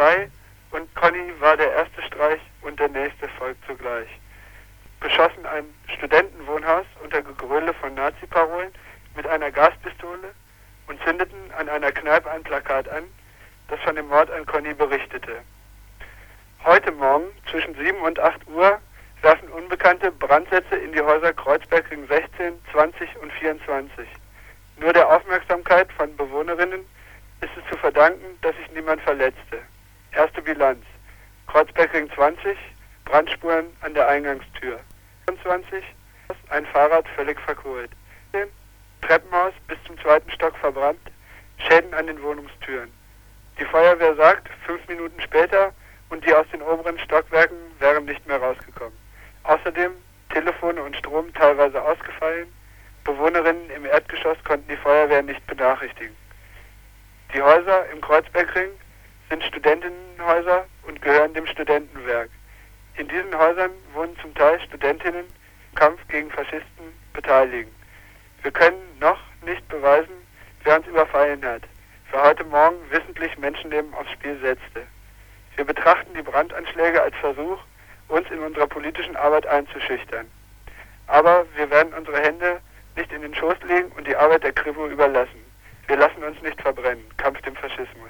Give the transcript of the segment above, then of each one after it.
Polizei und Conny war der erste Streich und der nächste folgt zugleich. Beschossen ein Studentenwohnhaus unter Gegröle von Nazi-Parolen mit einer Gaspistole und zündeten an einer Kneipe ein Plakat an, das von dem Mord an Conny berichtete. Heute Morgen zwischen 7 und 8 Uhr werfen Unbekannte Brandsätze in die Häuser Kreuzbergring 16, 20 und 24. Nur der Aufmerksamkeit von Bewohnerinnen ist es zu verdanken, dass sich niemand verletzte. Erste Bilanz. Kreuzbergring 20, Brandspuren an der Eingangstür. 24, ein Fahrrad völlig verkohlt. Treppenhaus bis zum zweiten Stock verbrannt, Schäden an den Wohnungstüren. Die Feuerwehr sagt, fünf Minuten später und die aus den oberen Stockwerken wären nicht mehr rausgekommen. Außerdem Telefone und Strom teilweise ausgefallen. Bewohnerinnen im Erdgeschoss konnten die Feuerwehr nicht benachrichtigen. Die Häuser im Kreuzbergring sind Studentinnenhäuser und gehören dem Studentenwerk. In diesen Häusern wohnen zum Teil Studentinnen Kampf gegen Faschisten beteiligen. Wir können noch nicht beweisen, wer uns überfallen hat, wer heute Morgen wissentlich Menschenleben aufs Spiel setzte. Wir betrachten die Brandanschläge als Versuch, uns in unserer politischen Arbeit einzuschüchtern. Aber wir werden unsere Hände nicht in den Schoß legen und die Arbeit der Kripo überlassen. Wir lassen uns nicht verbrennen. Kampf dem Faschismus.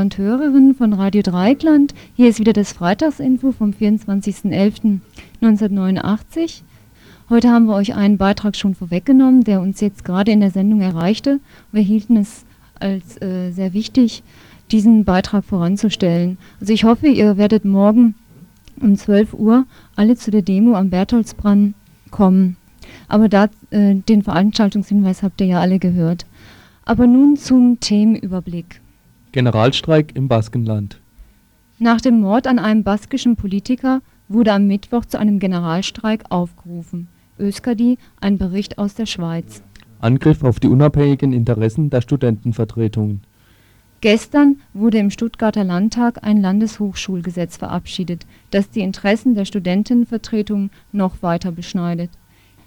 Und Hörerinnen von Radio Dreikland. Hier ist wieder das Freitagsinfo vom 24.11.1989. Heute haben wir euch einen Beitrag schon vorweggenommen, der uns jetzt gerade in der Sendung erreichte. Wir hielten es als äh, sehr wichtig, diesen Beitrag voranzustellen. Also ich hoffe, ihr werdet morgen um 12 Uhr alle zu der Demo am Bertholdsbrand kommen. Aber da, äh, den Veranstaltungshinweis habt ihr ja alle gehört. Aber nun zum Themenüberblick. Generalstreik im Baskenland. Nach dem Mord an einem baskischen Politiker wurde am Mittwoch zu einem Generalstreik aufgerufen. Öskadi, ein Bericht aus der Schweiz. Angriff auf die unabhängigen Interessen der Studentenvertretungen. Gestern wurde im Stuttgarter Landtag ein Landeshochschulgesetz verabschiedet, das die Interessen der Studentenvertretungen noch weiter beschneidet.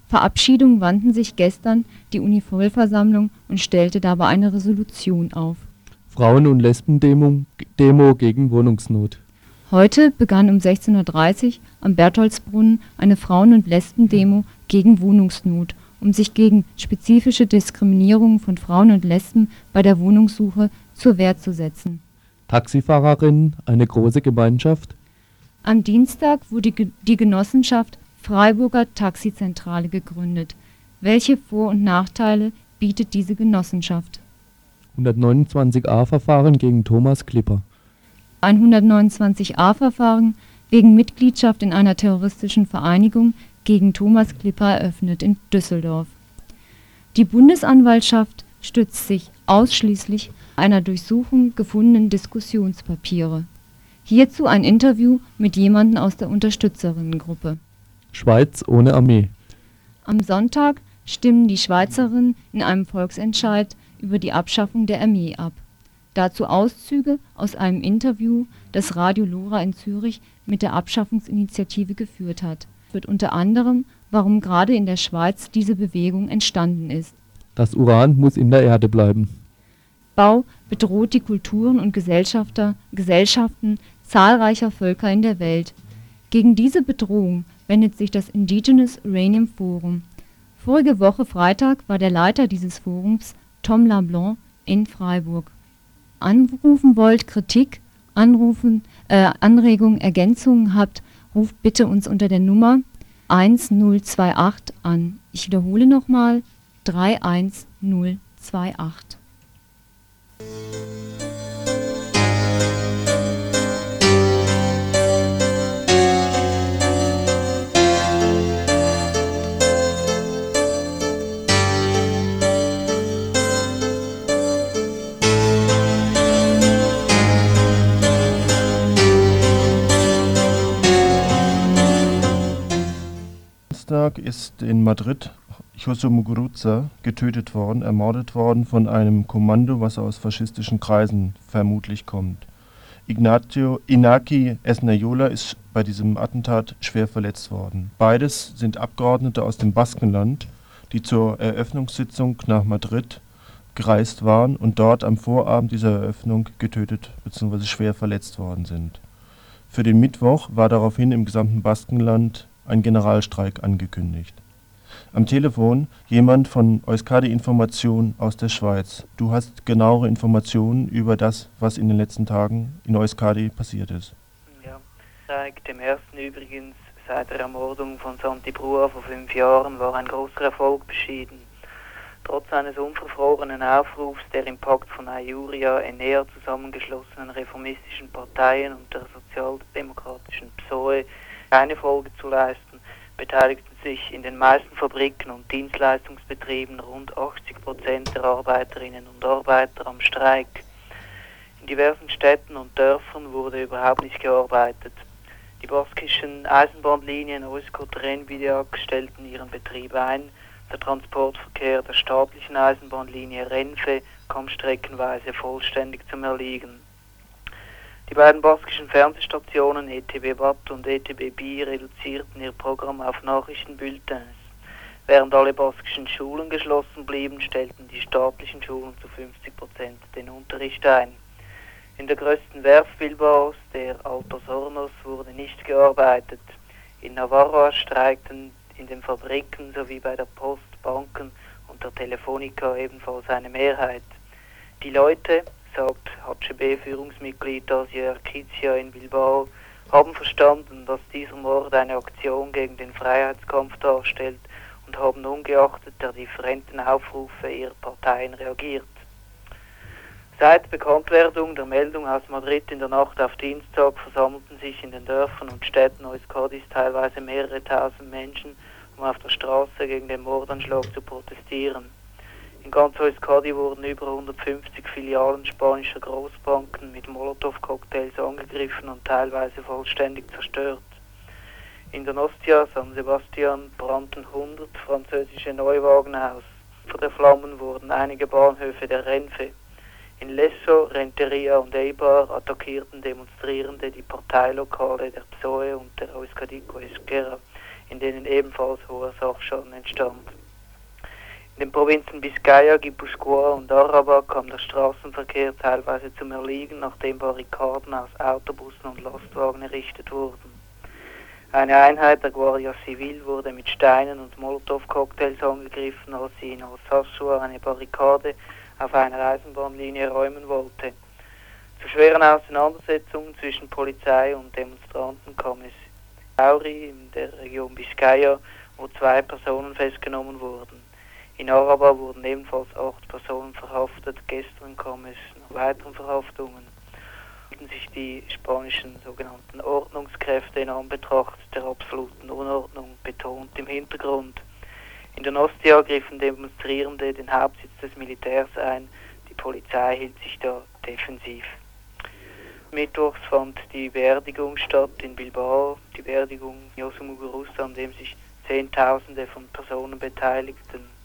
Verabschiedung wandten sich gestern die Uni-Vollversammlung und stellte dabei eine Resolution auf Frauen- und Lesben-Demo Demo gegen Wohnungsnot. Heute begann um 16:30 Uhr am Bertholdsbrunnen eine Frauen und Lesben-Demo gegen Wohnungsnot, um sich gegen spezifische Diskriminierung von Frauen und Lesben bei der Wohnungssuche zur Wehr zu setzen. Taxifahrerinnen, eine große Gemeinschaft Am Dienstag wurde die Genossenschaft Freiburger Taxizentrale gegründet. Welche Vor und Nachteile bietet diese Genossenschaft 129a-Verfahren gegen Thomas Klipper. Ein 129a-Verfahren wegen Mitgliedschaft in einer terroristischen Vereinigung gegen Thomas Klipper eröffnet in Düsseldorf. Die Bundesanwaltschaft stützt sich ausschließlich einer Durchsuchung gefundenen Diskussionspapiere. Hierzu ein Interview mit jemandem aus der Unterstützerinnengruppe. Schweiz ohne Armee. Am Sonntag stimmen die Schweizerinnen in einem Volksentscheid über die Abschaffung der Armee ab. Dazu Auszüge aus einem Interview, das Radio Lora in Zürich mit der Abschaffungsinitiative geführt hat. Wird unter anderem, warum gerade in der Schweiz diese Bewegung entstanden ist. Das Uran muss in der Erde bleiben. Bau bedroht die Kulturen und Gesellschaften zahlreicher Völker in der Welt. Gegen diese Bedrohung wendet sich das Indigenous Uranium Forum. Vorige Woche Freitag war der Leiter dieses Forums Tom LaBlanc in Freiburg. Anrufen wollt, Kritik, Anrufen, äh, Anregungen, Ergänzungen habt, ruft bitte uns unter der Nummer 31028 an. Ich wiederhole nochmal 31028. ist in Madrid José Muguruza getötet worden, ermordet worden von einem Kommando, was aus faschistischen Kreisen vermutlich kommt. Ignacio, Inaki Esnayola ist bei diesem Attentat schwer verletzt worden. Beides sind Abgeordnete aus dem Baskenland, die zur Eröffnungssitzung nach Madrid gereist waren und dort am Vorabend dieser Eröffnung getötet bzw. schwer verletzt worden sind. Für den Mittwoch war daraufhin im gesamten Baskenland ein Generalstreik angekündigt. Am Telefon jemand von Euskadi Information aus der Schweiz. Du hast genauere Informationen über das, was in den letzten Tagen in Euskadi passiert ist. Ja, seit dem ersten übrigens, seit der Ermordung von Santi Brua vor fünf Jahren, war ein großer Erfolg beschieden. Trotz eines unverfrorenen Aufrufs der im Pakt von Ayuria in näher zusammengeschlossenen reformistischen Parteien und der sozialdemokratischen PSOE keine Folge zu leisten, beteiligten sich in den meisten Fabriken und Dienstleistungsbetrieben rund 80 Prozent der Arbeiterinnen und Arbeiter am Streik. In diversen Städten und Dörfern wurde überhaupt nicht gearbeitet. Die baskischen Eisenbahnlinien Euskotren-Vidiak stellten ihren Betrieb ein. Der Transportverkehr der staatlichen Eisenbahnlinie Renfe kam streckenweise vollständig zum Erliegen. Die beiden baskischen Fernsehstationen ETB Watt und ETB Bi reduzierten ihr Programm auf Nachrichtenbulletins. Während alle baskischen Schulen geschlossen blieben, stellten die staatlichen Schulen zu 50 Prozent den Unterricht ein. In der größten Werft Bilbaos, der Altos Hornos, wurde nicht gearbeitet. In Navarra streikten in den Fabriken sowie bei der Post, Banken und der Telefonica ebenfalls eine Mehrheit. Die Leute, sagt HCB-Führungsmitglied Asier Kizia in Bilbao, haben verstanden, dass dieser Mord eine Aktion gegen den Freiheitskampf darstellt und haben ungeachtet der differenten Aufrufe ihrer Parteien reagiert. Seit Bekanntwerdung der Meldung aus Madrid in der Nacht auf Dienstag versammelten sich in den Dörfern und Städten Euskadis teilweise mehrere tausend Menschen, um auf der Straße gegen den Mordanschlag zu protestieren. In ganz Euskadi wurden über 150 Filialen spanischer Großbanken mit Molotow-Cocktails angegriffen und teilweise vollständig zerstört. In der Nostia San Sebastian brannten 100 französische Neuwagen aus. Vor der Flammen wurden einige Bahnhöfe der Renfe. In Lesso, Renteria und Eibar attackierten Demonstrierende die Parteilokale der PSOE und der Euskadiko Esquerra, in denen ebenfalls hoher Sachschaden entstand. In den Provinzen Biscaya, Guipuscoa und Araba kam der Straßenverkehr teilweise zum Erliegen, nachdem Barrikaden aus Autobussen und Lastwagen errichtet wurden. Eine Einheit der Guardia Civil wurde mit Steinen und Molotow-Cocktails angegriffen, als sie in Alsasua eine Barrikade auf einer Eisenbahnlinie räumen wollte. Zu schweren Auseinandersetzungen zwischen Polizei und Demonstranten kam es Auri in der Region Biscaya, wo zwei Personen festgenommen wurden. In Araba wurden ebenfalls acht Personen verhaftet. Gestern kam es nach weiteren Verhaftungen. sich die spanischen sogenannten Ordnungskräfte in Anbetracht der absoluten Unordnung betont im Hintergrund. In der Nostia griffen Demonstrierende den Hauptsitz des Militärs ein. Die Polizei hielt sich da defensiv. Mittwochs fand die Beerdigung statt in Bilbao, die Beerdigung Josu Muguruza, an dem sich Zehntausende von Personen beteiligten.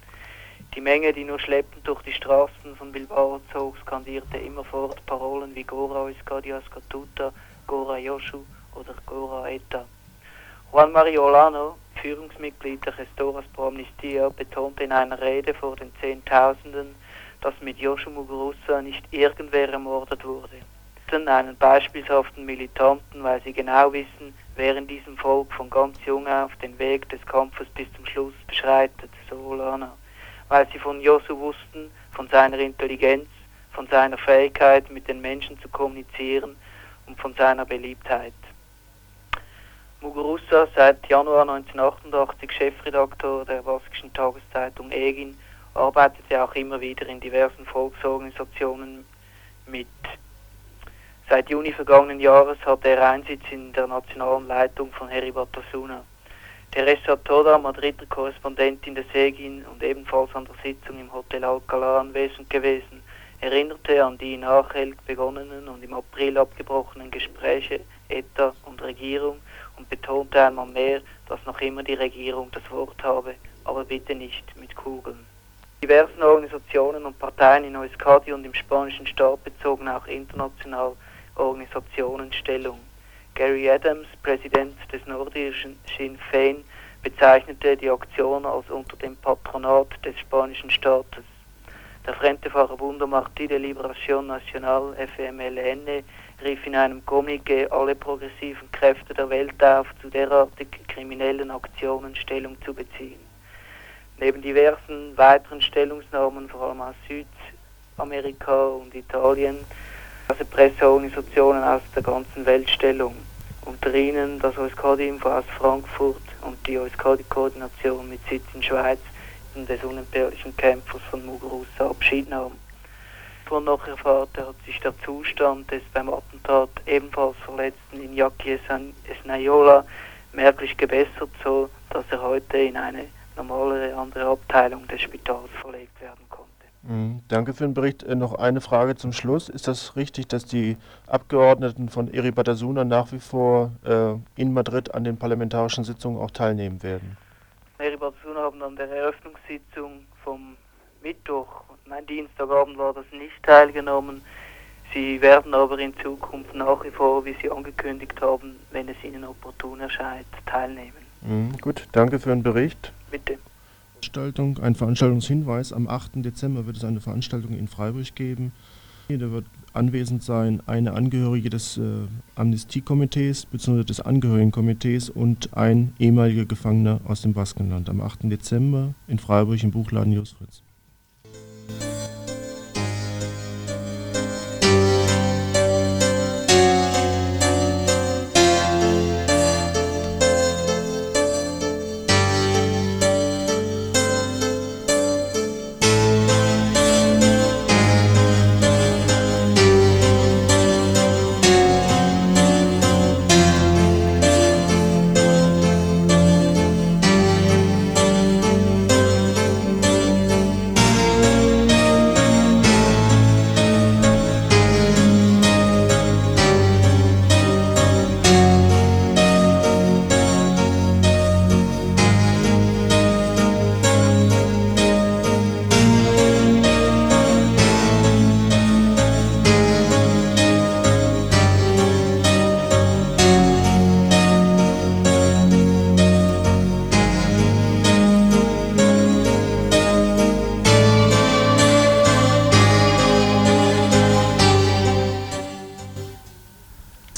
Die Menge, die nur schleppend durch die Straßen von Bilbao zog, skandierte immerfort Parolen wie Gora Euskadias Katuta, Gora Yoshu oder Gora Eta. Juan Mario Olano, Führungsmitglied der Gestoras Pro Amnistia, betonte in einer Rede vor den Zehntausenden, dass mit Yoshu Muguruza nicht irgendwer ermordet wurde. Einen beispielhaften Militanten, weil sie genau wissen, wer in diesem Volk von ganz jung auf den Weg des Kampfes bis zum Schluss beschreitet, so Olano weil sie von Josu wussten, von seiner Intelligenz, von seiner Fähigkeit, mit den Menschen zu kommunizieren und von seiner Beliebtheit. Muguruza, seit Januar 1988 Chefredaktor der baskischen Tageszeitung Egin, arbeitet er auch immer wieder in diversen Volksorganisationen mit. Seit Juni vergangenen Jahres hat er Einsitz in der nationalen Leitung von Heribatasuna. Teresa Toda, Madrider Korrespondentin des EGIN und ebenfalls an der Sitzung im Hotel Alcalá anwesend gewesen, erinnerte an die in Achel begonnenen und im April abgebrochenen Gespräche ETA und Regierung und betonte einmal mehr, dass noch immer die Regierung das Wort habe, aber bitte nicht mit Kugeln. Diversen Organisationen und Parteien in Euskadi und im spanischen Staat bezogen auch international Organisationen Stellung. Gary Adams, Präsident des nordischen Sinn Féin, bezeichnete die Aktion als unter dem Patronat des spanischen Staates. Der Frente Wunder Martí de Liberación Nacional, FMLN, rief in einem Kommuniqué alle progressiven Kräfte der Welt auf, zu derartig kriminellen Aktionen Stellung zu beziehen. Neben diversen weiteren Stellungsnahmen, vor allem aus Südamerika und Italien, also Presseorganisationen aus der ganzen Welt Stellung. Unter ihnen das OSKD-Info aus Frankfurt und die OSKD-Koordination mit Sitz in Schweiz des unentbehrlichen Kämpfers von Muguruza Abschied nahm. Von noch erfahrt hat sich der Zustand des beim Attentat ebenfalls verletzten Iñaki Esnayola merklich gebessert, so dass er heute in eine normalere andere Abteilung des Spitals verlegt werden danke für den Bericht. Äh, noch eine Frage zum Schluss. Ist das richtig, dass die Abgeordneten von Eribatasuna nach wie vor äh, in Madrid an den parlamentarischen Sitzungen auch teilnehmen werden? Eribatasuna haben an der Eröffnungssitzung vom Mittwoch, mein Dienstagabend war das nicht teilgenommen. Sie werden aber in Zukunft nach wie vor, wie Sie angekündigt haben, wenn es Ihnen opportun erscheint, teilnehmen. Mhm, gut, danke für den Bericht. Bitte. Veranstaltung, ein Veranstaltungshinweis. Am 8. Dezember wird es eine Veranstaltung in Freiburg geben. Da wird anwesend sein eine Angehörige des äh, Amnestiekomitees bzw. des Angehörigenkomitees und ein ehemaliger Gefangener aus dem Baskenland. Am 8. Dezember in Freiburg im Buchladen Jos Fritz.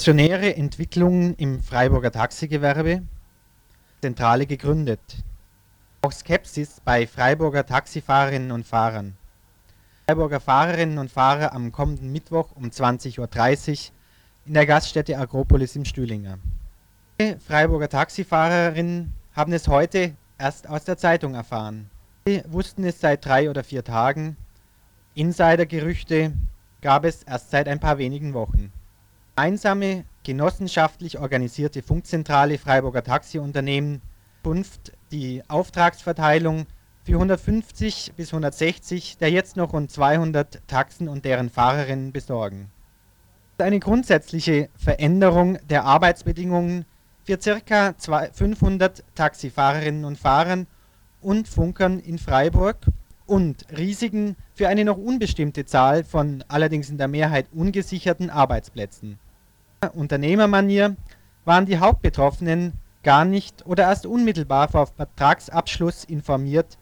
Revolutionäre Entwicklungen im Freiburger Taxigewerbe, Zentrale gegründet. Auch Skepsis bei Freiburger Taxifahrerinnen und Fahrern. Freiburger Fahrerinnen und Fahrer am kommenden Mittwoch um 20.30 Uhr in der Gaststätte Agropolis im Stühlinger. Freiburger Taxifahrerinnen haben es heute erst aus der Zeitung erfahren. Sie wussten es seit drei oder vier Tagen. Insidergerüchte gab es erst seit ein paar wenigen Wochen gemeinsame genossenschaftlich organisierte Funkzentrale Freiburger Taxiunternehmen Funft die Auftragsverteilung für 150 bis 160 der jetzt noch rund 200 Taxen und deren Fahrerinnen besorgen. Eine grundsätzliche Veränderung der Arbeitsbedingungen für ca. 500 Taxifahrerinnen und Fahrern und Funkern in Freiburg und Risiken für eine noch unbestimmte Zahl von allerdings in der Mehrheit ungesicherten Arbeitsplätzen Unternehmermanier waren die Hauptbetroffenen gar nicht oder erst unmittelbar vor Vertragsabschluss informiert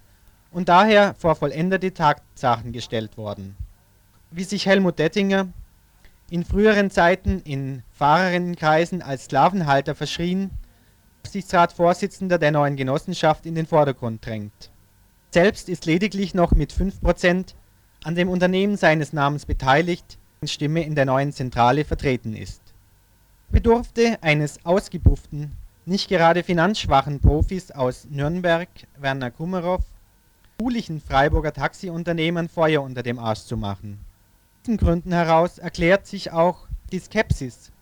und daher vor vollendete Tatsachen gestellt worden. Wie sich Helmut Dettinger in früheren Zeiten in Fahrerinnenkreisen als Sklavenhalter verschrien, Aufsichtsratsvorsitzender der neuen Genossenschaft in den Vordergrund drängt. Selbst ist lediglich noch mit 5% an dem Unternehmen seines Namens beteiligt, Stimme in der neuen Zentrale vertreten ist bedurfte eines ausgepufften nicht gerade finanzschwachen Profis aus Nürnberg, Werner Kummerow, buhlichen Freiburger Taxiunternehmern Feuer unter dem Arsch zu machen. Aus diesen Gründen heraus erklärt sich auch die Skepsis,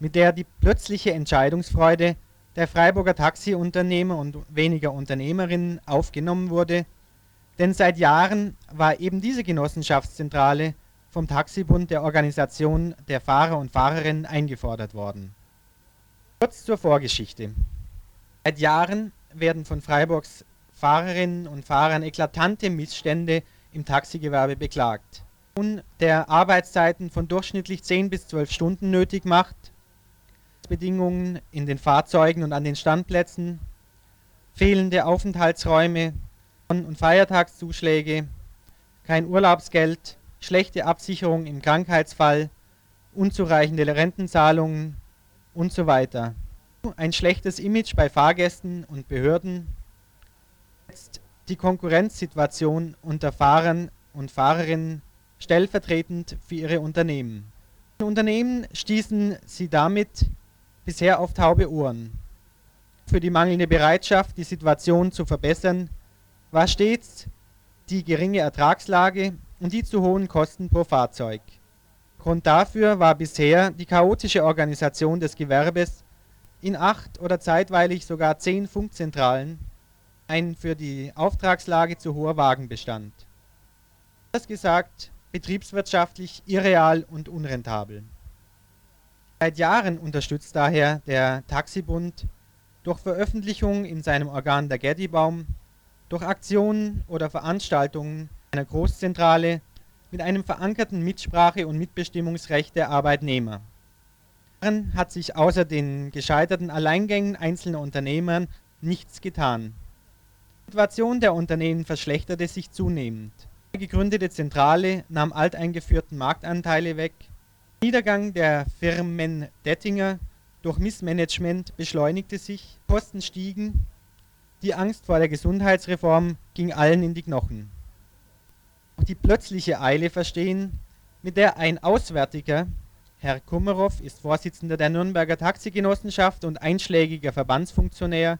mit der die plötzliche Entscheidungsfreude der Freiburger Taxiunternehmer und weniger Unternehmerinnen aufgenommen wurde, denn seit Jahren war eben diese Genossenschaftszentrale vom Taxibund der Organisation der Fahrer und Fahrerinnen eingefordert worden. Kurz zur Vorgeschichte. Seit Jahren werden von Freiburgs Fahrerinnen und Fahrern eklatante Missstände im Taxigewerbe beklagt. Nun der Arbeitszeiten von durchschnittlich 10 bis 12 Stunden nötig macht, Bedingungen in den Fahrzeugen und an den Standplätzen, fehlende Aufenthaltsräume und Feiertagszuschläge, kein Urlaubsgeld, schlechte Absicherung im Krankheitsfall, unzureichende Rentenzahlungen und so weiter. Ein schlechtes Image bei Fahrgästen und Behörden. Jetzt die Konkurrenzsituation unter Fahrern und Fahrerinnen stellvertretend für ihre Unternehmen. Unternehmen stießen sie damit bisher auf taube Ohren. Für die mangelnde Bereitschaft, die Situation zu verbessern, war stets die geringe Ertragslage und die zu hohen Kosten pro Fahrzeug. Grund dafür war bisher die chaotische Organisation des Gewerbes in acht oder zeitweilig sogar zehn Funkzentralen, ein für die Auftragslage zu hoher Wagenbestand. Das gesagt, betriebswirtschaftlich irreal und unrentabel. Seit Jahren unterstützt daher der Taxibund durch Veröffentlichungen in seinem Organ der Geddybaum, durch Aktionen oder Veranstaltungen einer Großzentrale mit einem verankerten Mitsprache- und Mitbestimmungsrecht der Arbeitnehmer. Daran hat sich außer den gescheiterten Alleingängen einzelner Unternehmer nichts getan. Die Situation der Unternehmen verschlechterte sich zunehmend. Die gegründete Zentrale nahm alteingeführten Marktanteile weg. Der Niedergang der Firmen Dettinger durch Missmanagement beschleunigte sich, Kosten stiegen, die Angst vor der Gesundheitsreform ging allen in die Knochen die plötzliche Eile verstehen, mit der ein Auswärtiger, Herr Kummerow ist Vorsitzender der Nürnberger Taxigenossenschaft und einschlägiger Verbandsfunktionär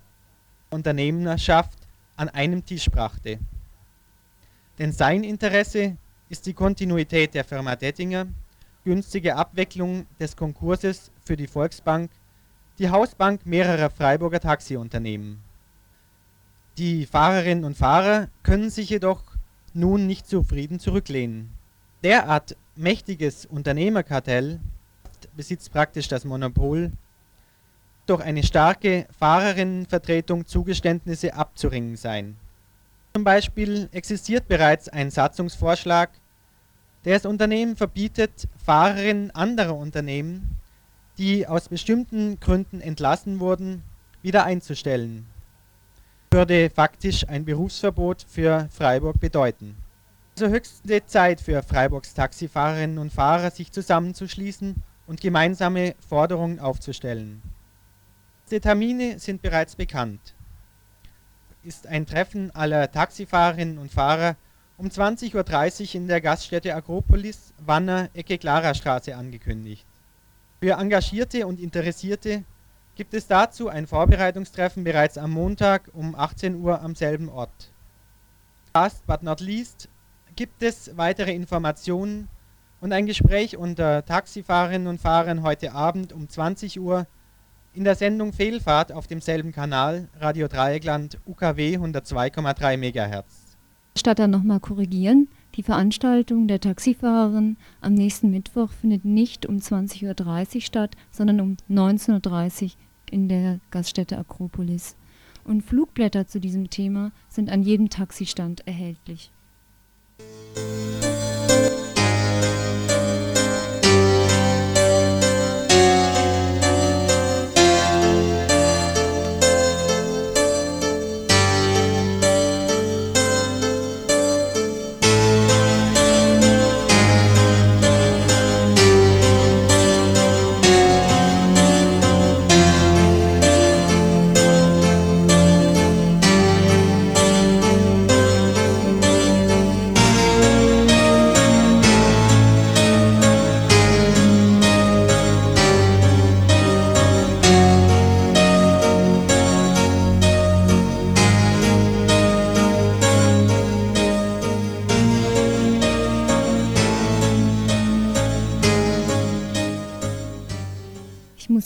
Unternehmerschaft, an einem Tisch brachte. Denn sein Interesse ist die Kontinuität der Firma Dettinger, günstige Abwicklung des Konkurses für die Volksbank, die Hausbank mehrerer Freiburger Taxiunternehmen. Die Fahrerinnen und Fahrer können sich jedoch nun nicht zufrieden zurücklehnen. Derart mächtiges Unternehmerkartell besitzt praktisch das Monopol, durch eine starke Fahrerinnenvertretung Zugeständnisse abzuringen sein. Zum Beispiel existiert bereits ein Satzungsvorschlag, der das Unternehmen verbietet, Fahrerinnen anderer Unternehmen, die aus bestimmten Gründen entlassen wurden, wieder einzustellen würde faktisch ein Berufsverbot für Freiburg bedeuten. Also höchste Zeit für Freiburgs Taxifahrerinnen und Fahrer, sich zusammenzuschließen und gemeinsame Forderungen aufzustellen. Die Termine sind bereits bekannt. Ist ein Treffen aller Taxifahrerinnen und Fahrer um 20.30 Uhr in der Gaststätte Agropolis, Wanner, Ecke Klarastraße angekündigt. Für Engagierte und Interessierte gibt es dazu ein Vorbereitungstreffen bereits am Montag um 18 Uhr am selben Ort. Last but not least gibt es weitere Informationen und ein Gespräch unter Taxifahrerinnen und Fahrern heute Abend um 20 Uhr in der Sendung Fehlfahrt auf demselben Kanal Radio Dreieckland UKW 102,3 MHz. Statt dann nochmal korrigieren, die Veranstaltung der Taxifahrerin am nächsten Mittwoch findet nicht um 20.30 Uhr statt, sondern um 19.30 Uhr in der Gaststätte Akropolis. Und Flugblätter zu diesem Thema sind an jedem Taxistand erhältlich.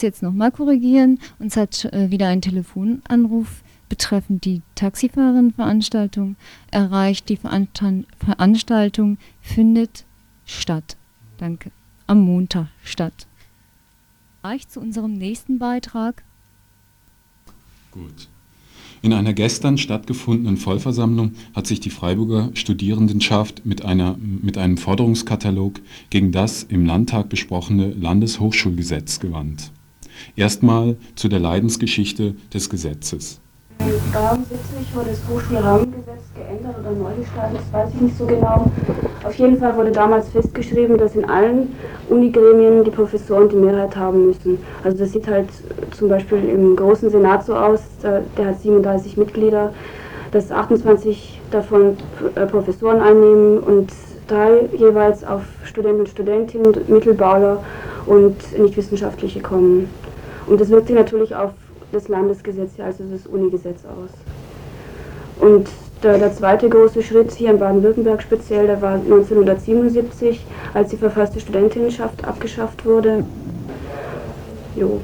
Das jetzt nochmal korrigieren. Uns hat äh, wieder ein Telefonanruf betreffend die Taxifahrerinnenveranstaltung erreicht. Die Veranstaltung findet statt. Danke. Am Montag statt. Reicht zu unserem nächsten Beitrag. Gut. In einer gestern stattgefundenen Vollversammlung hat sich die Freiburger Studierendenschaft mit, einer, mit einem Forderungskatalog gegen das im Landtag besprochene Landeshochschulgesetz gewandt. Erstmal zu der Leidensgeschichte des Gesetzes. Rahmen 70 wurde das Hochschulrahmengesetz geändert oder neu gestaltet, das weiß ich nicht so genau. Auf jeden Fall wurde damals festgeschrieben, dass in allen Unigremien die Professoren die Mehrheit haben müssen. Also das sieht halt zum Beispiel im großen Senat so aus, der hat 37 Mitglieder, dass 28 davon äh, Professoren einnehmen und drei jeweils auf Studenten und Studentinnen, Mittelbauler und Nichtwissenschaftliche kommen. Und das wirkt sich natürlich auf das Landesgesetz, also das Unigesetz aus. Und der, der, zweite große Schritt hier in Baden-Württemberg speziell, der war 1977, als die verfasste Studentinnenschaft abgeschafft wurde. Jo.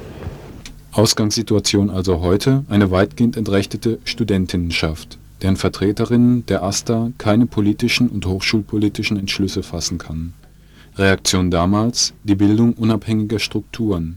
Ausgangssituation also heute eine weitgehend entrechtete Studentinnenschaft, deren Vertreterinnen der AStA keine politischen und hochschulpolitischen Entschlüsse fassen kann. Reaktion damals die Bildung unabhängiger Strukturen,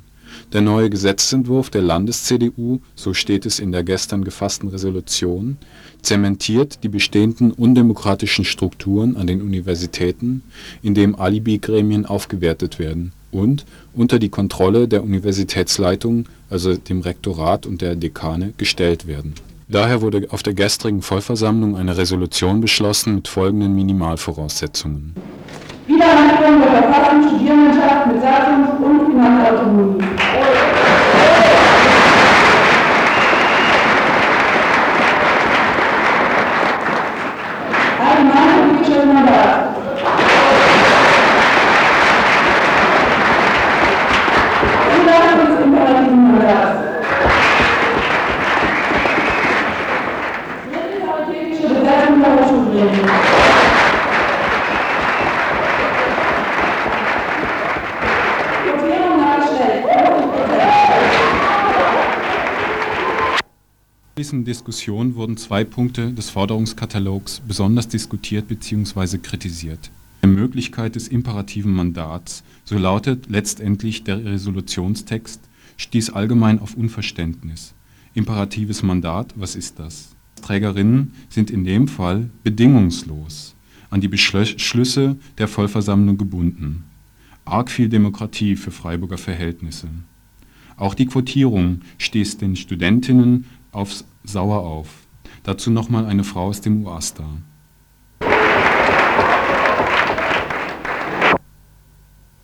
der neue Gesetzentwurf der Landes-CDU, so steht es in der gestern gefassten Resolution, zementiert die bestehenden undemokratischen Strukturen an den Universitäten, indem Alibi-Gremien aufgewertet werden und unter die Kontrolle der Universitätsleitung, also dem Rektorat und der Dekane, gestellt werden. Daher wurde auf der gestrigen Vollversammlung eine Resolution beschlossen mit folgenden Minimalvoraussetzungen Wiedereinführung der Verfassung Studierendenschaft mit Satzungs- und Finanzautonomie. Allgemeine politische Mandat. Zulassung des imperativen Mandats. Dritte paritätische Besetzung der Hochschulgremien. Anschließenden Diskussion wurden zwei Punkte des Forderungskatalogs besonders diskutiert bzw. kritisiert. Die Möglichkeit des imperativen Mandats, so lautet letztendlich der Resolutionstext, stieß allgemein auf Unverständnis. Imperatives Mandat, was ist das? Trägerinnen sind in dem Fall bedingungslos an die Beschlüsse der Vollversammlung gebunden. Arg viel Demokratie für Freiburger Verhältnisse. Auch die Quotierung stieß den Studentinnen aufs sauer auf. Dazu nochmal eine Frau aus dem UASTA.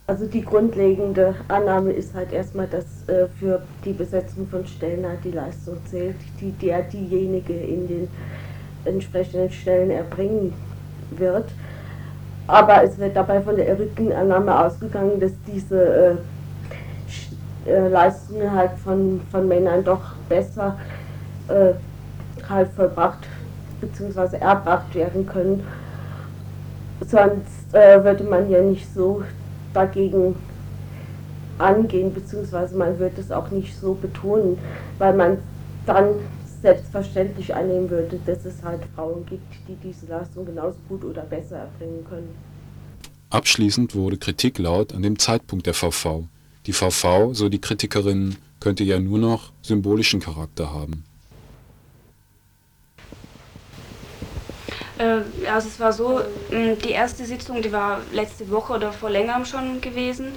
Also die grundlegende Annahme ist halt erstmal, dass äh, für die Besetzung von Stellen halt die Leistung zählt, die der diejenige in den entsprechenden Stellen erbringen wird. Aber es wird dabei von der erügten Annahme ausgegangen, dass diese äh, äh, Leistungen halt von, von Männern doch besser äh, halt vollbracht bzw. erbracht werden können. Sonst äh, würde man ja nicht so dagegen angehen, beziehungsweise man würde es auch nicht so betonen, weil man dann selbstverständlich annehmen würde, dass es halt Frauen gibt, die diese Leistung genauso gut oder besser erbringen können. Abschließend wurde Kritik laut an dem Zeitpunkt der VV. Die VV, so die Kritikerinnen, könnte ja nur noch symbolischen Charakter haben. Äh, also es war so, die erste Sitzung, die war letzte Woche oder vor längerem schon gewesen.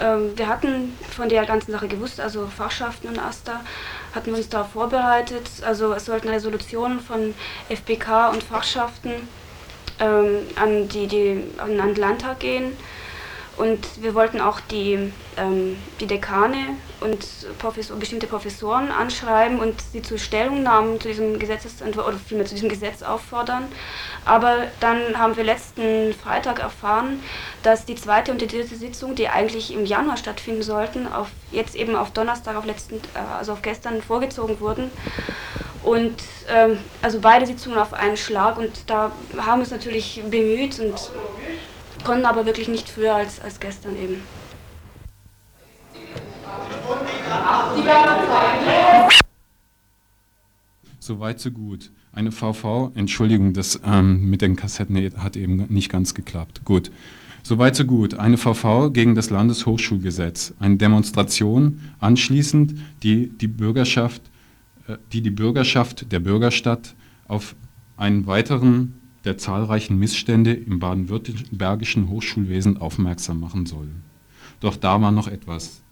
Ähm, wir hatten von der ganzen Sache gewusst, also Fachschaften und AStA, hatten wir uns darauf vorbereitet. Also es sollten Resolutionen von FBK und Fachschaften ähm, an, die, die, an den Landtag gehen. Und wir wollten auch die, ähm, die Dekane und Professor, bestimmte Professoren anschreiben und sie zu Stellungnahmen zu diesem Gesetzesentwurf oder vielmehr zu diesem Gesetz auffordern. Aber dann haben wir letzten Freitag erfahren, dass die zweite und die dritte Sitzung, die eigentlich im Januar stattfinden sollten, auf, jetzt eben auf Donnerstag, auf letzten, äh, also auf gestern vorgezogen wurden. Und ähm, also beide Sitzungen auf einen Schlag und da haben wir uns natürlich bemüht und konnten aber wirklich nicht früher als, als gestern eben. Soweit, so gut. Eine VV, Entschuldigung, das ähm, mit den Kassetten hat eben nicht ganz geklappt. Gut. Soweit, so gut. Eine VV gegen das Landeshochschulgesetz. Eine Demonstration anschließend, die die Bürgerschaft, äh, die, die Bürgerschaft der Bürgerstadt auf einen weiteren der zahlreichen Missstände im baden-württembergischen Hochschulwesen aufmerksam machen soll. Doch da war noch etwas.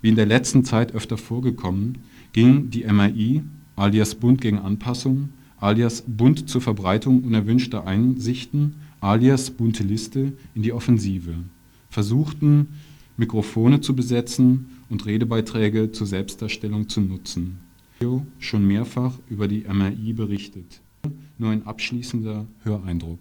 Wie in der letzten Zeit öfter vorgekommen, ging die MAI, alias Bund gegen Anpassung, alias Bund zur Verbreitung unerwünschter Einsichten, alias Bunte Liste, in die Offensive, versuchten, Mikrofone zu besetzen und Redebeiträge zur Selbstdarstellung zu nutzen. Schon mehrfach über die MRI berichtet. Nur ein abschließender Höreindruck.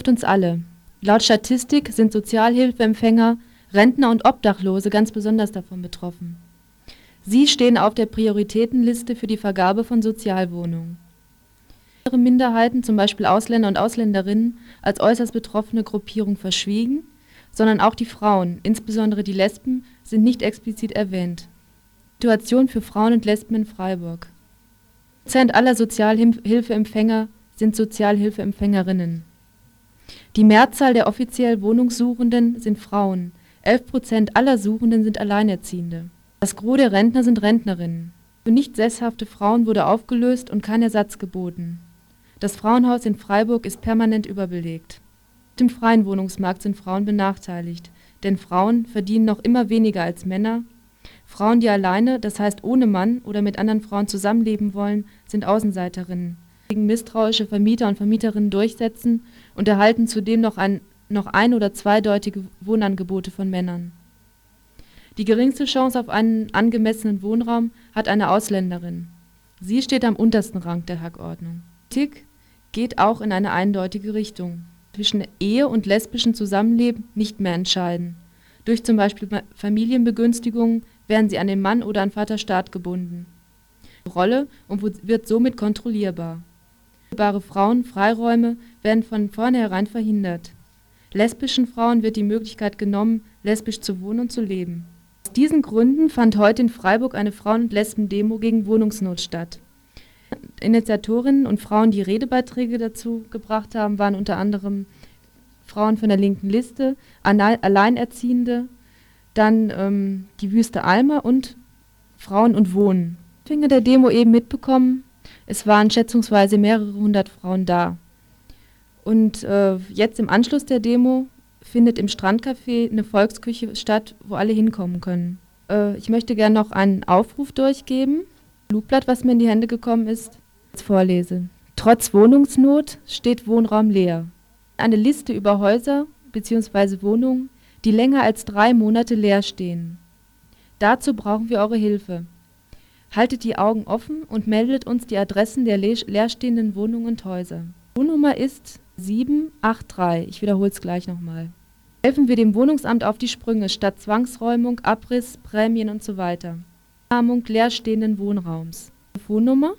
Betrifft uns alle. Laut Statistik sind Sozialhilfeempfänger, Rentner und Obdachlose ganz besonders davon betroffen. Sie stehen auf der Prioritätenliste für die Vergabe von Sozialwohnungen. Andere Minderheiten, zum Beispiel Ausländer und Ausländerinnen, als äußerst betroffene Gruppierung verschwiegen, sondern auch die Frauen, insbesondere die Lesben, sind nicht explizit erwähnt. Situation für Frauen und Lesben in Freiburg. Prozent aller Sozialhilfeempfänger sind Sozialhilfeempfängerinnen. Die Mehrzahl der offiziell Wohnungssuchenden sind Frauen, 11 Prozent aller Suchenden sind Alleinerziehende. Das Gros der Rentner sind Rentnerinnen. Für nicht sesshafte Frauen wurde aufgelöst und kein Ersatz geboten. Das Frauenhaus in Freiburg ist permanent überbelegt. Dem freien Wohnungsmarkt sind Frauen benachteiligt, denn Frauen verdienen noch immer weniger als Männer. Frauen, die alleine, das heißt ohne Mann oder mit anderen Frauen zusammenleben wollen, sind Außenseiterinnen. Gegen misstrauische Vermieter und Vermieterinnen durchsetzen und erhalten zudem noch ein, oder zweideutige Wohnangebote von Männern. Die geringste Chance auf einen angemessenen Wohnraum hat eine Ausländerin. Sie steht am untersten Rang der Hackordnung. Politik geht auch in eine eindeutige Richtung. Zwischen Ehe und lesbischen Zusammenleben nicht mehr entscheiden. Durch zum Beispiel Familienbegünstigungen werden sie an den Mann oder an Vaterstaat gebunden. Rolle und wird somit kontrollierbar. Frauen Freiräume werden von vornherein verhindert. Lesbischen Frauen wird die Möglichkeit genommen, lesbisch zu wohnen und zu leben. Aus diesen Gründen fand heute in Freiburg eine Frauen- und Lesben-Demo gegen Wohnungsnot statt. Initiatorinnen und Frauen, die Redebeiträge dazu gebracht haben, waren unter anderem Frauen von der linken Liste, Alleinerziehende, dann ähm, die Wüste Alma und Frauen und Wohnen. Finger der Demo eben mitbekommen, es waren schätzungsweise mehrere hundert Frauen da. Und äh, jetzt im Anschluss der Demo findet im Strandcafé eine Volksküche statt, wo alle hinkommen können. Äh, ich möchte gerne noch einen Aufruf durchgeben. Flugblatt, was mir in die Hände gekommen ist, vorlese. Trotz Wohnungsnot steht Wohnraum leer. Eine Liste über Häuser bzw. Wohnungen, die länger als drei Monate leer stehen. Dazu brauchen wir eure Hilfe. Haltet die Augen offen und meldet uns die Adressen der leerstehenden Wohnungen und Häuser. Wohnnummer ist 783. Ich wiederhole es gleich nochmal. Helfen wir dem Wohnungsamt auf die Sprünge statt Zwangsräumung, Abriss, Prämien und so weiter. Rahmung leerstehenden Wohnraums. Telefonnummer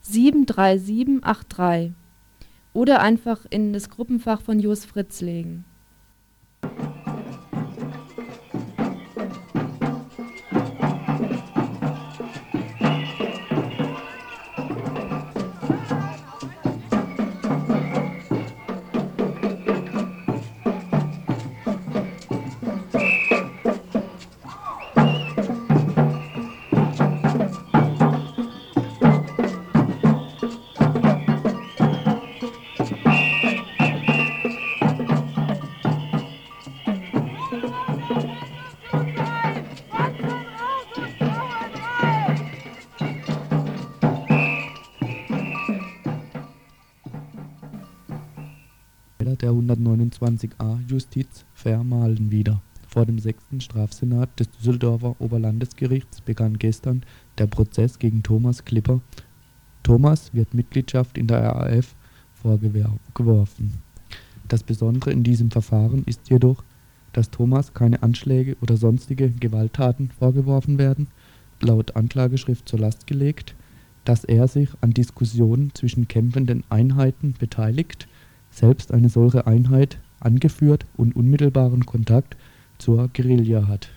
73783 oder einfach in das Gruppenfach von Jos Fritz legen. 129a Justiz Vermahlen wieder. Vor dem 6. Strafsenat des Düsseldorfer Oberlandesgerichts begann gestern der Prozess gegen Thomas Klipper. Thomas wird Mitgliedschaft in der RAF vorgeworfen. Das Besondere in diesem Verfahren ist jedoch, dass Thomas keine Anschläge oder sonstige Gewalttaten vorgeworfen werden, laut Anklageschrift zur Last gelegt, dass er sich an Diskussionen zwischen kämpfenden Einheiten beteiligt selbst eine solche Einheit angeführt und unmittelbaren Kontakt zur Guerilla hat.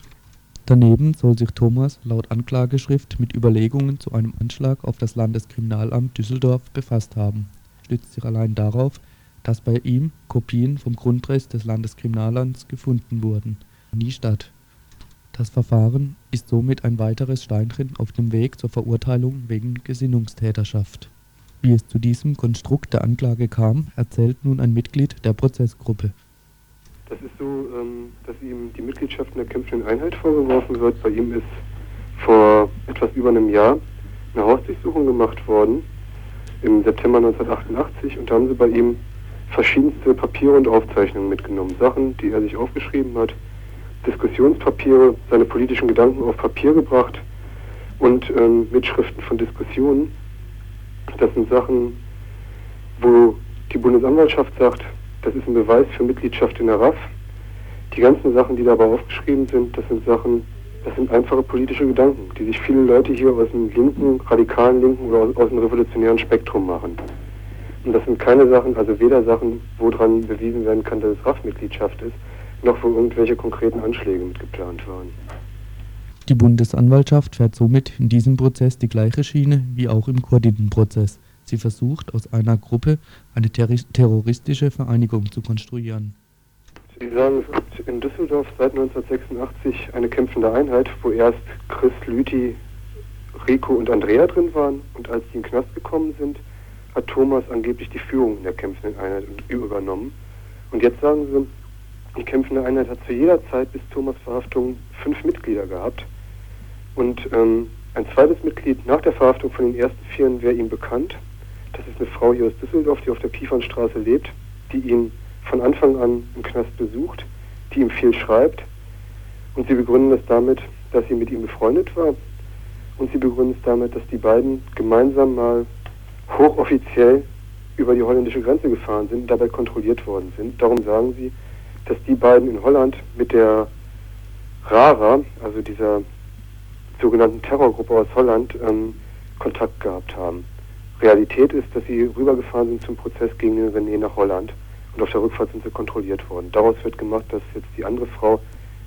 Daneben soll sich Thomas laut Anklageschrift mit Überlegungen zu einem Anschlag auf das Landeskriminalamt Düsseldorf befasst haben. Stützt sich allein darauf, dass bei ihm Kopien vom Grundriss des Landeskriminalamts gefunden wurden. Nie statt. Das Verfahren ist somit ein weiteres Steinchen auf dem Weg zur Verurteilung wegen Gesinnungstäterschaft wie es zu diesem Konstrukt der Anklage kam, erzählt nun ein Mitglied der Prozessgruppe. Das ist so, ähm, dass ihm die Mitgliedschaft in der kämpfenden Einheit vorgeworfen wird. Bei ihm ist vor etwas über einem Jahr eine Hausdurchsuchung gemacht worden, im September 1988, und da haben sie bei ihm verschiedenste Papiere und Aufzeichnungen mitgenommen. Sachen, die er sich aufgeschrieben hat, Diskussionspapiere, seine politischen Gedanken auf Papier gebracht und ähm, Mitschriften von Diskussionen. Das sind Sachen, wo die Bundesanwaltschaft sagt, das ist ein Beweis für Mitgliedschaft in der RAF. Die ganzen Sachen, die dabei aufgeschrieben sind, das sind Sachen, das sind einfache politische Gedanken, die sich viele Leute hier aus dem linken, radikalen linken oder aus, aus dem revolutionären Spektrum machen. Und das sind keine Sachen, also weder Sachen, woran bewiesen werden kann, dass es RAF-Mitgliedschaft ist, noch wo irgendwelche konkreten Anschläge mitgeplant waren. Die Bundesanwaltschaft fährt somit in diesem Prozess die gleiche Schiene wie auch im Kurditen-Prozess. Sie versucht, aus einer Gruppe eine terroristische Vereinigung zu konstruieren. Sie sagen, es gibt in Düsseldorf seit 1986 eine kämpfende Einheit, wo erst Chris, Lüthi, Rico und Andrea drin waren. Und als die in den Knast gekommen sind, hat Thomas angeblich die Führung in der kämpfenden Einheit übernommen. Und jetzt sagen sie, die kämpfende Einheit hat zu jeder Zeit bis Thomas Verhaftung fünf Mitglieder gehabt. Und ähm, ein zweites Mitglied nach der Verhaftung von den ersten Vieren wäre ihm bekannt. Das ist eine Frau hier aus Düsseldorf, die auf der Kiefernstraße lebt, die ihn von Anfang an im Knast besucht, die ihm viel schreibt. Und sie begründen das damit, dass sie mit ihm befreundet war. Und sie begründen es damit, dass die beiden gemeinsam mal hochoffiziell über die holländische Grenze gefahren sind und dabei kontrolliert worden sind. Darum sagen sie, dass die beiden in Holland mit der RARA, also dieser sogenannten Terrorgruppe aus Holland ähm, Kontakt gehabt haben. Realität ist, dass sie rübergefahren sind zum Prozess gegen den René nach Holland und auf der Rückfahrt sind sie kontrolliert worden. Daraus wird gemacht, dass jetzt die andere Frau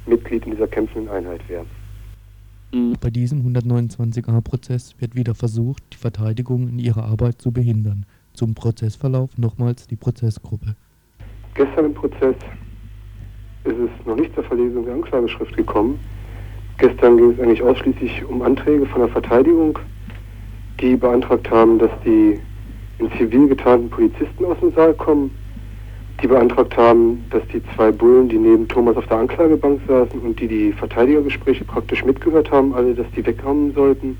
Mitglied in dieser kämpfenden Einheit wäre. Bei diesem 129a-Prozess wird wieder versucht, die Verteidigung in ihrer Arbeit zu behindern. Zum Prozessverlauf nochmals die Prozessgruppe. Gestern im Prozess ist es noch nicht zur Verlesung der Anklageschrift gekommen. Gestern ging es eigentlich ausschließlich um Anträge von der Verteidigung, die beantragt haben, dass die in Zivil getarnten Polizisten aus dem Saal kommen, die beantragt haben, dass die zwei Bullen, die neben Thomas auf der Anklagebank saßen und die die Verteidigergespräche praktisch mitgehört haben, alle, dass die wegkommen sollten.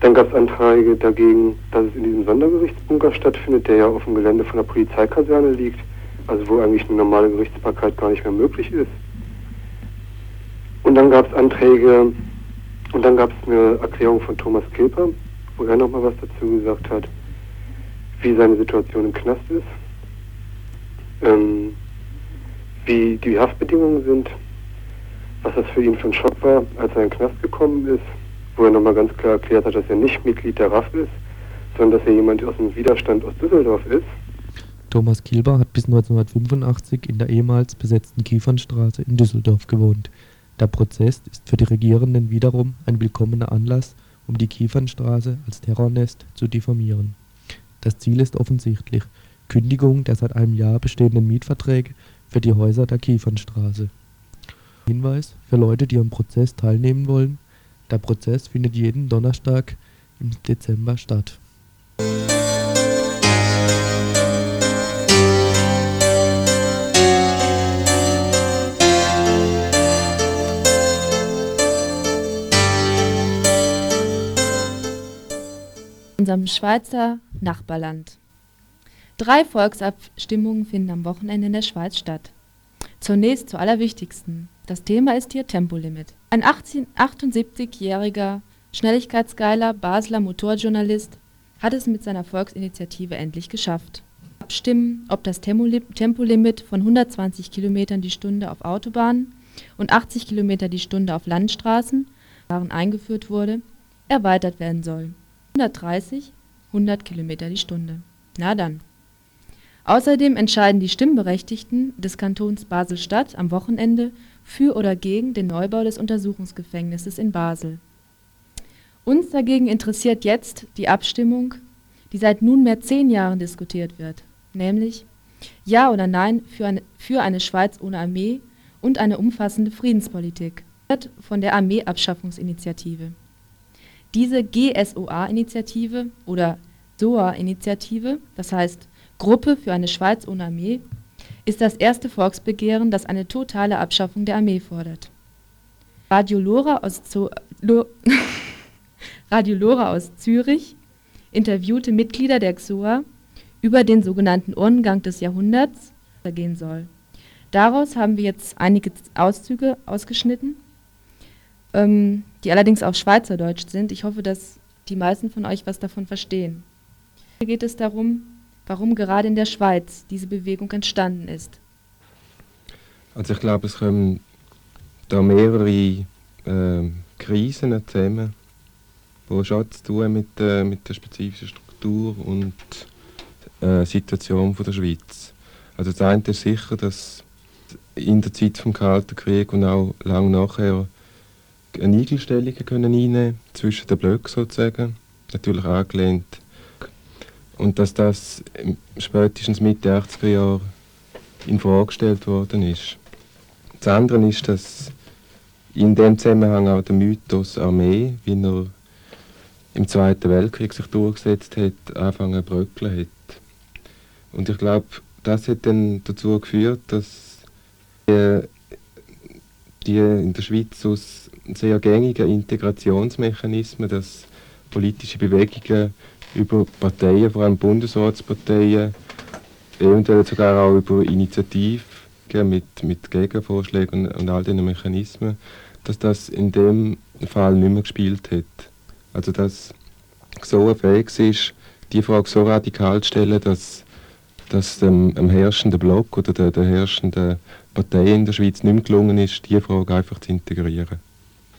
Dann gab es Anträge dagegen, dass es in diesem Sondergerichtsbunker stattfindet, der ja auf dem Gelände von der Polizeikaserne liegt, also wo eigentlich eine normale Gerichtsbarkeit gar nicht mehr möglich ist. Und dann gab es Anträge und dann gab es eine Erklärung von Thomas Kilper, wo er nochmal was dazu gesagt hat, wie seine Situation im Knast ist, ähm, wie die Haftbedingungen sind, was das für ihn für ein Schock war, als er in den Knast gekommen ist, wo er nochmal ganz klar erklärt hat, dass er nicht Mitglied der RAF ist, sondern dass er jemand aus dem Widerstand aus Düsseldorf ist. Thomas Kilber hat bis 1985 in der ehemals besetzten Kiefernstraße in Düsseldorf gewohnt. Der Prozess ist für die Regierenden wiederum ein willkommener Anlass, um die Kiefernstraße als Terrornest zu diffamieren. Das Ziel ist offensichtlich: Kündigung der seit einem Jahr bestehenden Mietverträge für die Häuser der Kiefernstraße. Hinweis für Leute, die am Prozess teilnehmen wollen: Der Prozess findet jeden Donnerstag im Dezember statt. Unserem Schweizer Nachbarland. Drei Volksabstimmungen finden am Wochenende in der Schweiz statt. Zunächst zur allerwichtigsten. Das Thema ist hier Tempolimit. Ein 78-jähriger, schnelligkeitsgeiler Basler Motorjournalist hat es mit seiner Volksinitiative endlich geschafft. Abstimmen, ob das Tempolimit von 120 km die Stunde auf Autobahnen und 80 km die Stunde auf Landstraßen eingeführt wurde, erweitert werden soll. 130, 100 km die Stunde. Na dann. Außerdem entscheiden die Stimmberechtigten des Kantons Basel-Stadt am Wochenende für oder gegen den Neubau des Untersuchungsgefängnisses in Basel. Uns dagegen interessiert jetzt die Abstimmung, die seit nunmehr zehn Jahren diskutiert wird, nämlich Ja oder Nein für eine, für eine Schweiz ohne Armee und eine umfassende Friedenspolitik von der Armeeabschaffungsinitiative. Diese GSOA-Initiative oder SOA-Initiative, das heißt Gruppe für eine Schweiz ohne Armee, ist das erste Volksbegehren, das eine totale Abschaffung der Armee fordert. Radio Lora aus, Lo Radio Lora aus Zürich interviewte Mitglieder der XOA über den sogenannten Urnengang des Jahrhunderts, der gehen soll. Daraus haben wir jetzt einige Auszüge ausgeschnitten, ähm, die allerdings auf Schweizerdeutsch sind. Ich hoffe, dass die meisten von euch was davon verstehen. Hier geht es darum, warum gerade in der Schweiz diese Bewegung entstanden ist. Also ich glaube, es kommen da mehrere äh, Krisen zusammen, die schon zu tun mit, äh, mit der spezifischen Struktur und äh, Situation von der Schweiz. Also das eine ist sicher, dass in der Zeit vom Kalten Krieg und auch lang nachher eine Eigelstellung können einnehmen zwischen den Blöcken sozusagen, natürlich angelehnt und dass das spätestens Mitte 80er Jahre in Frage gestellt worden ist. Das andere ist, dass in dem Zusammenhang auch der Mythos Armee, wie er im Zweiten Weltkrieg sich durchgesetzt hat, anfangen zu bröckeln hat. Und ich glaube, das hat dann dazu geführt, dass die, die in der Schweiz aus sehr gängigen Integrationsmechanismen, dass politische Bewegungen über Parteien, vor allem Bundesratsparteien, eventuell sogar auch über Initiativen mit, mit Gegenvorschlägen und, und all diesen Mechanismen, dass das in dem Fall nicht mehr gespielt hat. Also dass so fähig ist, die Frage so radikal zu stellen, dass, dass dem, dem herrschenden Block oder der, der herrschenden Partei in der Schweiz nicht mehr gelungen ist, die Frage einfach zu integrieren.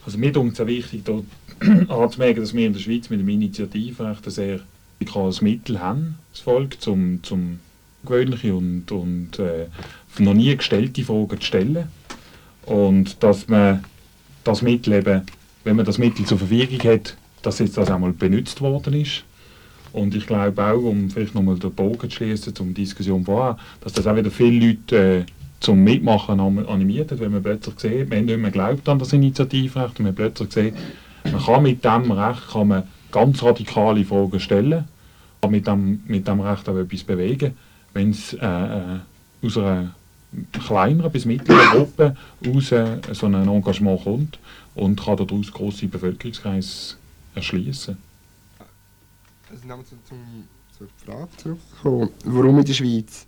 Also mir ist es wichtig, da anzumerken, dass wir in der Schweiz mit dem Initiativrecht ein sehr radikales Mittel haben, das Volk, zum, zum gewöhnliche und, und äh, noch nie gestellte Fragen zu stellen. Und dass man das Mittel eben, wenn man das Mittel zur Verfügung hat, dass jetzt das einmal benutzt worden ist. Und ich glaube auch, um vielleicht nochmal den Bogen zu schließen zum Diskussion vorher, dass das auch wieder viele Leute äh, zum Mitmachen animiert wenn man plötzlich sieht, haben nicht mehr geglaubt an das Initiativrecht und man plötzlich sieht, man kann mit diesem Recht kann man ganz radikale Fragen stellen, kann mit dem, mit dem Recht auch etwas bewegen, wenn es äh, äh, aus einer kleineren bis mittleren Gruppe aus äh, so ein Engagement kommt und kann daraus grosse Bevölkerungskreise erschließen. Also nochmal zum, zum, zur Frage zurückkommen, warum in der Schweiz?